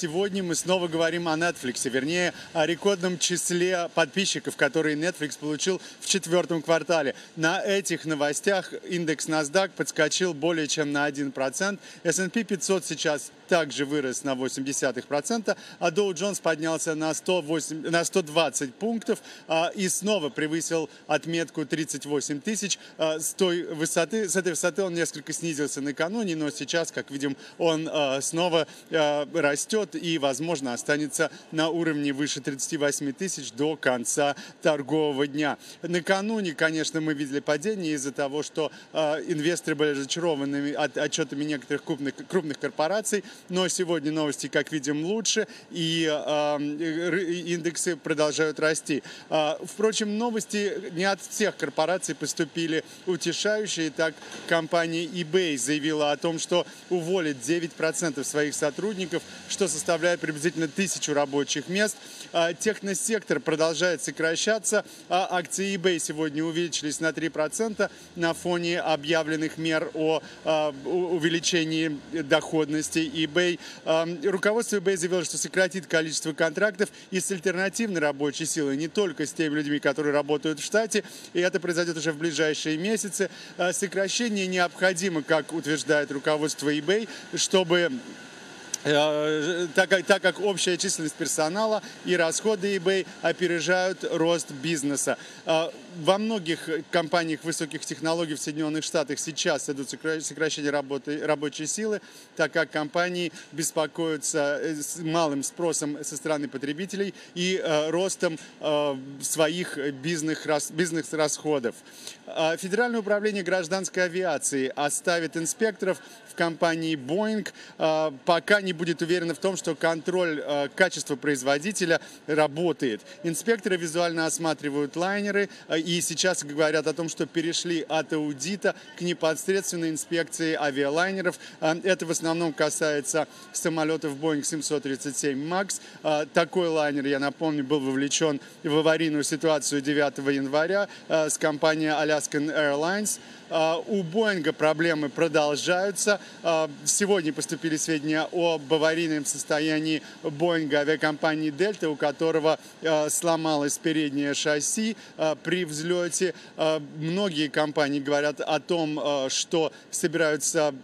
сегодня мы снова говорим о Netflix, вернее, о рекордном числе подписчиков, которые Netflix получил в четвертом квартале. На этих новостях индекс NASDAQ подскочил более чем на 1%. S&P 500 сейчас также вырос на 0,8%, а Dow Jones поднялся на, 108, на 120 пунктов а, и снова превысил отметку 38 тысяч. А, с, той высоты, с этой высоты он несколько снизился накануне, но сейчас, как видим, он а, снова а, растет и, возможно, останется на уровне выше 38 тысяч до конца торгового дня. Накануне, конечно, мы видели падение из-за того, что э, инвесторы были разочарованы от, отчетами некоторых крупных, крупных корпораций, но сегодня новости, как видим, лучше, и э, индексы продолжают расти. Э, впрочем, новости не от всех корпораций поступили утешающие. Так, компания eBay заявила о том, что уволит 9% своих сотрудников, что составляет приблизительно тысячу рабочих мест. А, техносектор продолжает сокращаться. А акции eBay сегодня увеличились на 3% на фоне объявленных мер о а, увеличении доходности eBay. Руководство eBay заявило, что сократит количество контрактов и с альтернативной рабочей силой, не только с теми людьми, которые работают в штате, и это произойдет уже в ближайшие месяцы. Сокращение необходимо, как утверждает руководство eBay, чтобы так как, так как общая численность персонала и расходы eBay опережают рост бизнеса. Э, во многих компаниях высоких технологий в Соединенных Штатах сейчас идут сокращения работы, рабочей силы, так как компании беспокоятся э, с малым спросом со стороны потребителей и ростом своих бизнес-расходов. Бизнес Федеральное управление гражданской авиации оставит инспекторов в компании Boeing, пока не не будет уверена в том, что контроль э, качества производителя работает. Инспекторы визуально осматривают лайнеры э, и сейчас говорят о том, что перешли от аудита к непосредственной инспекции авиалайнеров. Э, это в основном касается самолетов Boeing 737 MAX. Э, такой лайнер, я напомню, был вовлечен в аварийную ситуацию 9 января э, с компанией Alaskan Airlines. А, у Боинга проблемы продолжаются. А, сегодня поступили сведения об аварийном состоянии Боинга авиакомпании Дельта, у которого а, сломалось переднее шасси при взлете. Многие компании говорят о том, что собираются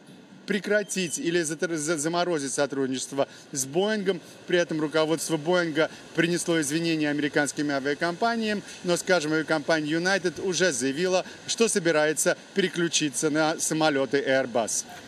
прекратить или заморозить сотрудничество с Боингом. При этом руководство Боинга принесло извинения американским авиакомпаниям, но, скажем, авиакомпания United уже заявила, что собирается переключиться на самолеты Airbus.